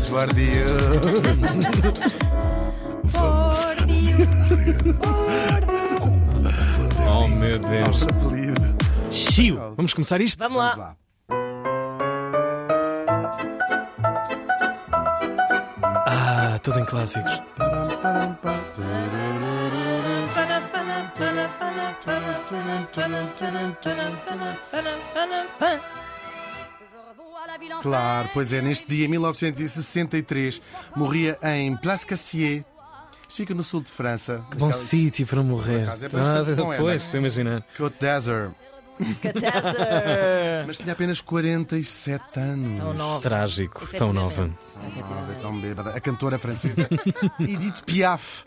mais for you. Oh meu Deus. Chiu! Vamos começar isto? Vamos Vamos lá. lá. Ah, tudo em clássicos. Claro, pois é, neste dia, 1963, morria em Place Cassier. Isto fica no sul de França. Que bom sítio para morrer. acaso é Ah, bom, pois, é? estou a imaginar. Côte d'Azur. Mas tinha apenas 47 anos. Tão nova. Trágico, tão nova. Efetivamente. Ah, é tão bêbada. A cantora francesa Edith Piaf.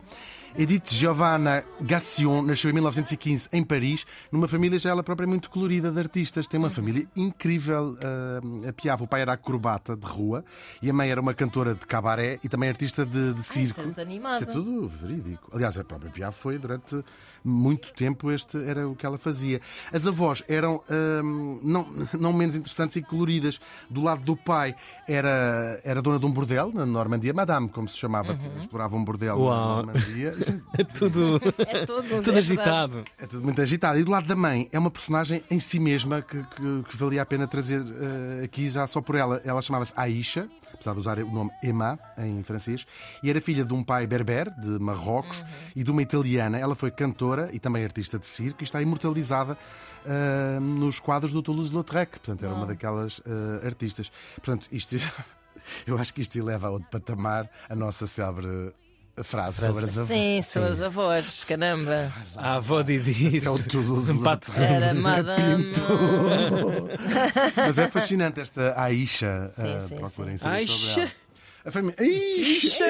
Edith Giovanna Gassion nasceu em 1915 em Paris, numa família já ela própria muito colorida de artistas. Tem uma família incrível. ah, a Piaf, o pai era acrobata de rua e a mãe era uma cantora de cabaré e também artista de, de circo. é muito animado. Isso é tudo verídico. Aliás, a própria Piaf foi durante muito tempo este era o que ela fazia. As avós eram hum, não, não menos interessantes e coloridas. Do lado do pai era, era dona de um bordel na Normandia, Madame, como se chamava, explorava um bordel Uau. na Normandia. É tudo, É tudo, tudo é verdade. agitado. é tudo muito agitado. E do lado da mãe é uma personagem em si mesma que, que- que valia a pena trazer eh, aqui já só por ela. Ela chamava-se Aisha, apesar de usar o nome Emma em francês, e era filha de um pai berber de Marrocos e de uma italiana. Ela foi cantora e também artista de circo e está imortalizada eh, nos quadros do Toulouse-Lautrec. Portanto, era uma daquelas eh, artistas. Portanto, isto. Eu acho que isto eleva a outro patamar a nossa célebre frase sobre as avós. Sim, são as avós, caramba. A avó Didi. É o Toulouse Um Era Madame. Mas é fascinante esta Aisha. Sim, sim, procurem sim. saber Aisha. sobre ela. A família. Aisha!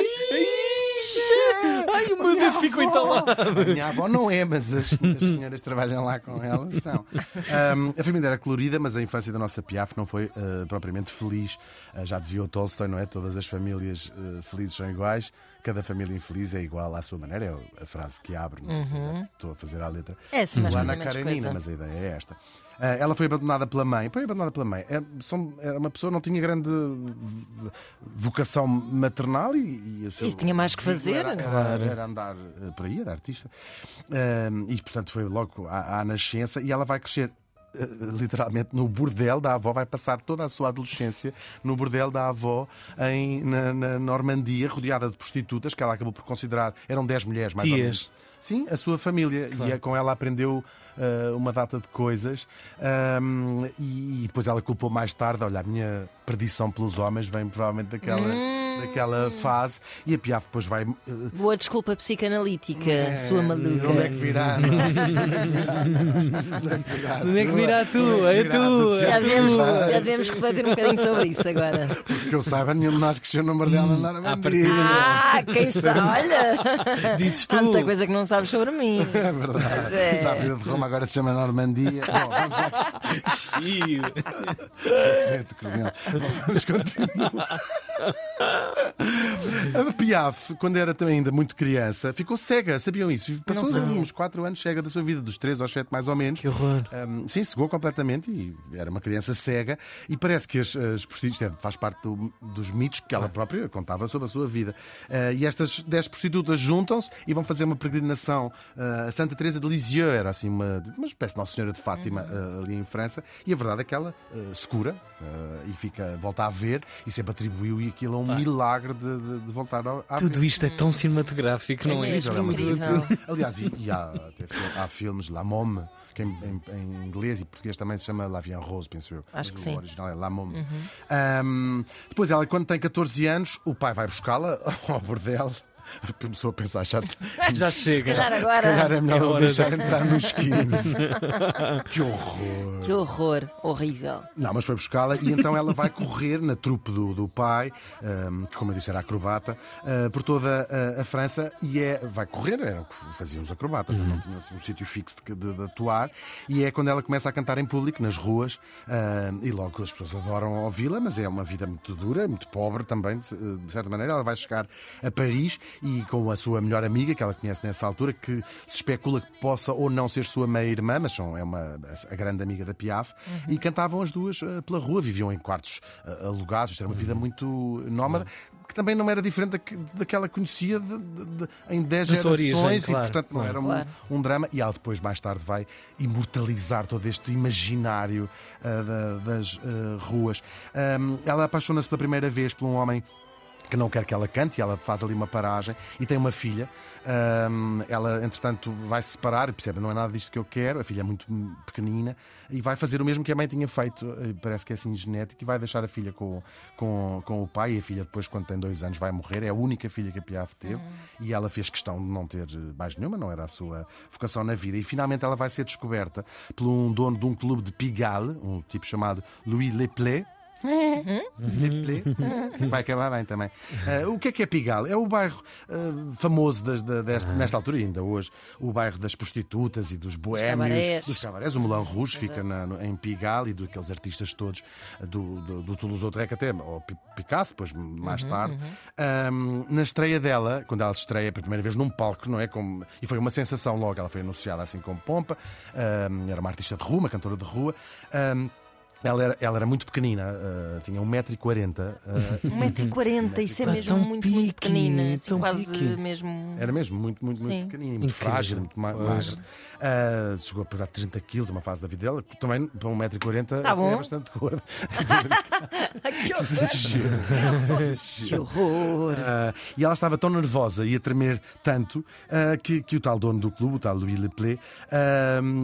Ai, o meu dedo ficou entalado. A minha avó não é, mas as, as senhoras que trabalham lá com ela são. Ahm, a família era colorida, mas a infância da nossa Piaf não foi ah, propriamente feliz. Ah, já dizia o Tolstói, não é? Todas as famílias ah, felizes são iguais, cada família infeliz é igual à sua maneira. É a frase que abre, não sei se é- estou a fazer a letra. É, sim, coisa, Ana Karenina, coisa. mas a ideia é esta. Ah, ela foi abandonada pela mãe. Foi abandonada pela mãe. É, era uma pessoa que não tinha grande vocação maternal e, e seu Isso tinha mais que fazer. Era, era- era andar eh, por aí, era artista. Ah, e portanto foi logo à, à nascença e ela vai crescer. Eh, Literalmente no bordel da avó, vai passar toda a sua adolescência no bordel da avó em, na, na Normandia, rodeada de prostitutas, que ela acabou por considerar, eram 10 mulheres mais ou Tias. menos. Sim, a sua família. E é com ela aprendeu ah, uma data de coisas. Ahm, e, e depois ela culpou mais tarde: olha, a minha perdição pelos homens vem provavelmente daquela, Hum. daquela fase. E a Piaf depois vai. ah, Boa desculpa psicanalítica, é, sua maluca. Onde é que virá? Onde é que virá? Onde é que virá? Onde é que virá tu? É tu, Já devemos, Já- devemos refletir um bocadinho sobre isso agora. Que eu saiba, nenhum de nós cresceu no bordel na Normandia. Ah, quem sabe? Olha! Dizes tu. coisa que não sabes sobre mim. É verdade. Pois é. Mas a vida de Roma agora se chama Normandia. Bom, vamos lá. É, vamos continuar. A Piaf, quando era também ainda muito criança, ficou cega, sabiam isso? Passou uns 4 anos cega da sua vida, dos 3 aos 7 mais ou menos. Que horror. Um, sim, cegou completamente e era uma criança cega. E parece que as, as prostitutas, é, faz parte do- dos mitos que ela própria contava sobre a sua vida. Uh, e estas 10 prostitutas juntam-se e vão fazer uma peregrinação uh, a Santa Teresa de Lisieux, era assim uma, uma espécie de Nossa Senhora de Fátima uh, ali em França. E a verdade é que ela uh, se cura e fica, volta a ver e sempre atribuiu e aquilo a um milagre de, de- de voltar ao, ver. Tudo isto é tão cinematográfico, não é? é uma incrível. Aliás, e, e há, há filmes, La Môme, que em, em- em inglês e português também se chama La Vie en Rose, penso eu. Acho que Mas sim. O original é La Môme. Ahm, depois, ela, quando tem 14 anos, o pai vai buscá-la ao bordel. Começou a pensar, já, Já Se chega. calhar se calhar agora. é melhor É não hora deixar de- entrar nos 15. que horror! Que horror, horrível. Não, mas foi buscá-la e então ela vai correr na trupe do, do pai, ahm, que como eu disse era acrobata, ah, por toda a, a França e é, vai correr, era o que faziam os acrobatas, não tinham assim, um sítio fixo de, de- de atuar, e é quando ela começa a cantar em público, nas ruas, ahm, e logo as pessoas adoram ouvi-la, mas é uma vida muito dura, muito pobre também, de, de certa maneira. Ela vai chegar a Paris e com a sua melhor amiga, que ela conhece nessa altura, que se especula que possa ou não ser sua meia-irmã, mas são, é uma, a grande amiga da Piaf, e cantavam as duas eh, pela rua, viviam em quartos eh, alugados, isto era uma vida muito nómada. que também não era diferente da que- daquela que conhecia de- de- de- em 10 Da sua gerações origem, e, claro, portanto, não claro. era um, Claro. um drama. E ela depois, mais tarde, vai imortalizar todo este imaginário ah, da- das ah, ruas. Ahm, ela apaixona-se pela primeira vez por um homem que não quer que ela cante, e ela faz ali uma paragem e tem uma filha. Ahm, ela, entretanto, vai se separar e percebe: não é nada disto que eu quero. A filha é muito pequenina e vai fazer o mesmo que a mãe tinha feito. eh, Parece que é assim genético e vai deixar a filha com, com, com o pai. E a filha, depois, quando tem dois anos, vai morrer. É a única filha que a Piaf teve e ela fez questão de não ter eh, mais nenhuma, não era a sua vocação na vida. E finalmente ela vai ser descoberta por um dono de um clube de Pigalle, um tipo chamado Louis Leplé. Leplé. Vai acabar bem também. Eh, o que é que é Pigalle? É o bairro eh, famoso das- da- deste- nesta altura, ainda hoje, o bairro das prostitutas e dos boémios, dos cabarés. O Moulin Rouge fica na- no- em Pigalle e daqueles artistas todos do, do, do Toulouse-Lautrec até, ou Pi- Picasso, depois mais tarde. Ahm, na estreia dela, quando ela se estreia pela primeira vez num palco, não é? Como, e foi uma sensação logo, ela foi anunciada assim com pompa, era uma artista de rua, uma cantora de rua. Ela era, ela era muito pequenina, ah, tinha 1,40m. ah, 1,40m, isso é mesmo tão muito, muito pique, pequenina. assim, tão quase pique. mesmo. Era mesmo muito, muito, muito pequenina, muito Incrível. frágil, muito ma Pois. magra. Ah, chegou a pesar 30 quilos, uma fase da vida dela. Também, para 1,40m, Tá bom. é bastante gorda. que horror! Ah, e ela estava tão nervosa e a tremer tanto ah, que, que o tal dono do clube, o tal Louis Leplé,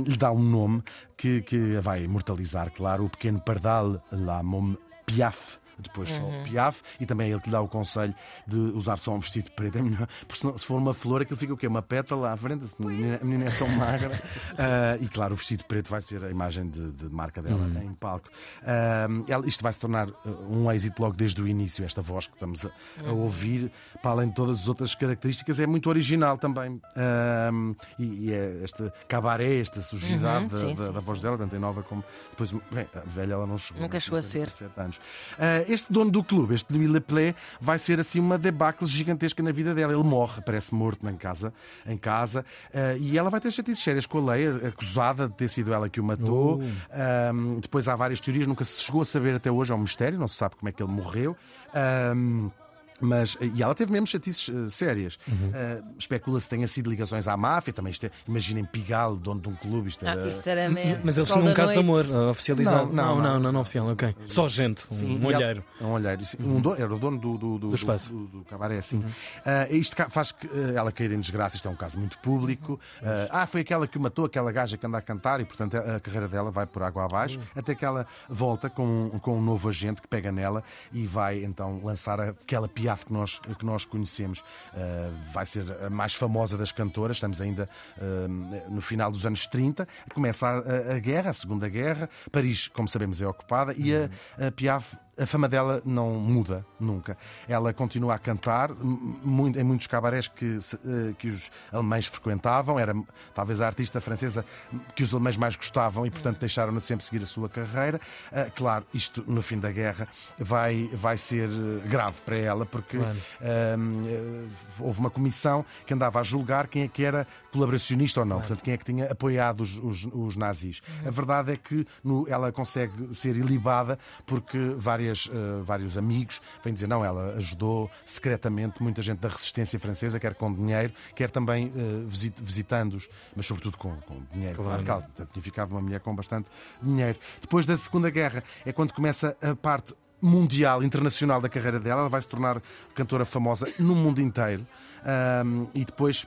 lhe dá um nome que, que a vai imortalizar, claro, o pequeno pardal La Mom Piaf. Depois só Uhum. Piaf, e também é ele que lhe dá o conselho de usar só um vestido preto. É melhor, porque senão, se for uma flor, aquilo fica o quê? Uma pétala à frente. A menina, a menina é tão magra. Ah, e claro, o vestido preto vai ser a imagem de, de marca dela em palco. Ah, ela- isto vai se tornar ah, um êxito logo desde o início. Esta voz que estamos a, a ouvir, para além de todas as outras características, é muito original também. Ah, e, e é este cabaré, esta sujidade Uhum, da, sim, da- sim, da voz dela, tanto em nova como depois. Bem, a velha ela não chegou. Nunca chegou a ser. 17 anos. Ah, este dono do clube, este Louis Leplé, vai ser assim uma debacle gigantesca na vida dela. Ele morre, parece morto em casa, em casa ah, e ela vai ter chatices sérias com a lei, acusada de ter sido ela que o matou. Oh. Depois há várias teorias, nunca se chegou a saber até hoje, é um mistério, não se sabe como é que ele morreu. Mas, e ela teve mesmo chatices eh, sérias. Ah, Especula-se que tenha sido ligações à máfia. Também isto é, imaginem Pigalle, dono de um clube. Isto Ah, era, isso era mesmo. Mas eles tinham um caso de amor uh, oficializado. Não, não, não, não, não. não, não oficial, ok. Só gente, um Sim, ela- olheiro. É um olheiro. sim. Um dono, era o dono do, do, do, Do espaço. do, do cabaré, sim. Ah, isto ca- faz que ah, ela cair em desgraça. Isto é um caso muito público. Ah, ah, foi aquela que matou, aquela gaja que anda a cantar, e portanto a, a carreira dela vai por água abaixo, até que ela volta com, com um novo agente que pega nela e vai então lançar aquela piaf que nós, que nós conhecemos. Ah, vai ser a mais famosa das cantoras. Estamos ainda ah, no final dos anos 30. Começa a, a- a guerra, a Segunda Guerra. Paris, como sabemos, é ocupada e a, a Piaf a fama dela não muda nunca. Ela continua a cantar muito- em muitos cabarés que, eh, que os alemães frequentavam. Era talvez a artista francesa que os alemães mais gostavam e, portanto, deixaram-na sempre seguir a sua carreira. Ah, claro, isto no fim da guerra vai, vai ser eh, grave para ela, porque Claro. Ahm, eh, houve uma comissão que andava a julgar quem é que era colaboracionista ou não, portanto, quem é que tinha apoiado os, os- os nazis. A verdade é que no- ela consegue ser ilibada porque várias, eh, vários amigos vêm dizer não, ela ajudou secretamente muita gente da resistência francesa, quer com dinheiro, quer também eh, visit- visitando-os, mas sobretudo com, com dinheiro. Claro. Claro. Portanto, tinha ficado uma mulher com bastante dinheiro. Depois da Segunda Guerra é quando começa a parte mundial, internacional da carreira dela. Ela vai se tornar cantora famosa no mundo inteiro. Ahm, e depois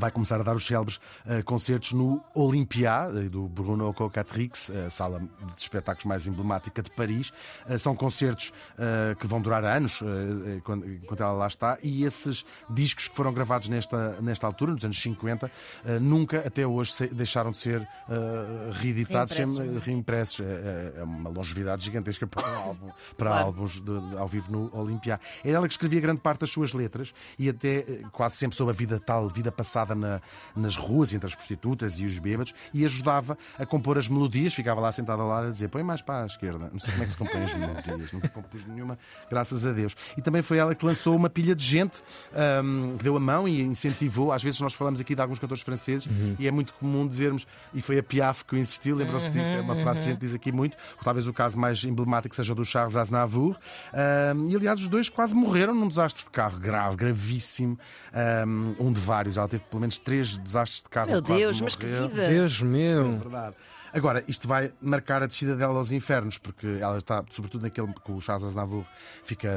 vai começar a dar os célebres eh, concertos no Olympia, eh, do Bruno Cocatrix, a sala de espetáculos mais emblemática de Paris. Eh, são concertos eh, que vão durar anos, eh, eh, quando- enquanto ela lá está, e esses discos que foram gravados nesta, nesta altura, nos anos 50, eh, nunca até hoje se- deixaram de ser eh, reeditados, Reimpressos, é? reimpressos. É, é- é uma longevidade gigantesca para, um álbum, para Claro. álbuns de- de- ao vivo no Olympia. Era ela que escrevia grande parte das suas letras e até eh, quase sempre sobre a vida tal, vida passada na- nas ruas entre as prostitutas e os bêbados e ajudava a compor as melodias. Ficava lá sentada ao lado a dizer: põe mais para a esquerda. Não sei como é que se compõe as melodias, nunca compus nenhuma, graças a Deus. E também foi ela que lançou uma pilha de gente ahm, que deu a mão e incentivou. Às vezes nós falamos aqui de alguns cantores franceses e é muito comum dizermos, e foi a Piaf que o insistiu, lembram-se disso? É uma frase que a gente diz aqui muito. Talvez o caso mais emblemático seja o do Charles Aznavour. Ahm, e aliás, os dois quase morreram num desastre de carro grave, gravíssimo. Ahm, um de vários. Ela teve pelo menos três desastres de carro. Meu quase Deus, mas que vida! Deus É meu. verdade. Agora, isto vai marcar a descida dela aos infernos, porque ela está, sobretudo naquele que o Charles Aznavour fica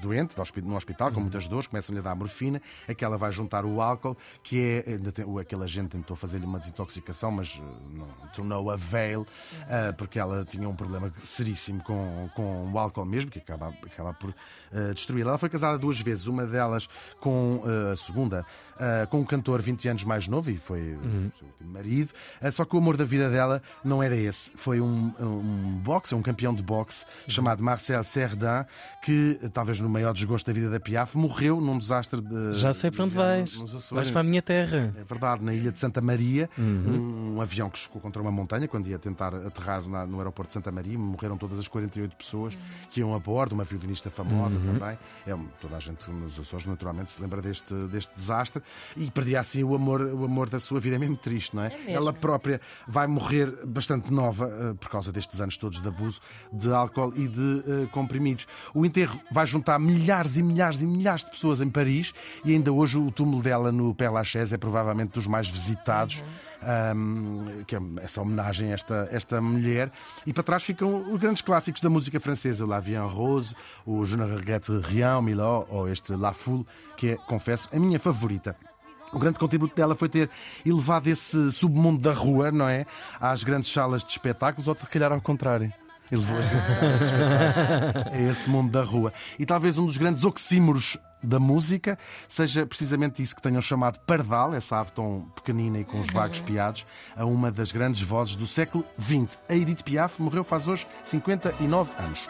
doente, no hospi- no hospital, com muitas dores, começam-lhe a dar morfina, é que ela vai juntar o álcool, que é. tem- Aquele agente tentou fazer-lhe uma desintoxicação, mas uh, não, to no avail, uh, porque ela tinha um problema seríssimo com, com o álcool mesmo, que acaba, acaba por uh, destruí-la. Ela foi casada duas vezes, uma delas com uh, a segunda, com um cantor 20 anos mais novo, e foi o seu último marido, só que o amor da vida dela não era esse. Foi um, um boxe, um campeão de boxe chamado Marcel Cerdan, que, talvez no maior desgosto da vida da Piaf, morreu num desastre de. Já sei para onde vais. nos Açores. Vais para a minha terra. É verdade, na ilha de Santa Maria, um, um avião que chocou contra uma montanha quando ia tentar aterrar na- no aeroporto de Santa Maria, morreram todas as 48 pessoas que iam a bordo, uma violinista famosa também. É, toda a gente nos Açores, naturalmente, se lembra deste, deste desastre e perdia assim o amor, o amor da sua vida. É mesmo triste, não é? mesmo. Ela própria vai morrer bastante nova eh, por causa destes anos todos de abuso de álcool e de eh, comprimidos. O enterro vai juntar milhares e milhares e milhares de pessoas em Paris e ainda hoje o túmulo dela no Père Lachaise é provavelmente dos mais visitados. ahm, que é essa homenagem a esta, esta mulher. E para trás ficam os grandes clássicos da música francesa: La Vie en Rose, o Je ne regrette rien, Miló, ou este La Foule, que é, confesso, a minha favorita. O grande contributo dela foi ter elevado esse submundo da rua, não é? Às grandes salas de espetáculos, ou se calhar ao contrário. Elevou as grandes salas de espetáculos a esse mundo da rua. E talvez um dos grandes oxímoros da música seja precisamente isso que tenham chamado Pardal, essa ave tão pequenina e com os vagos piados, a uma das grandes vozes do século XX. A Edith Piaf morreu faz hoje 59 anos.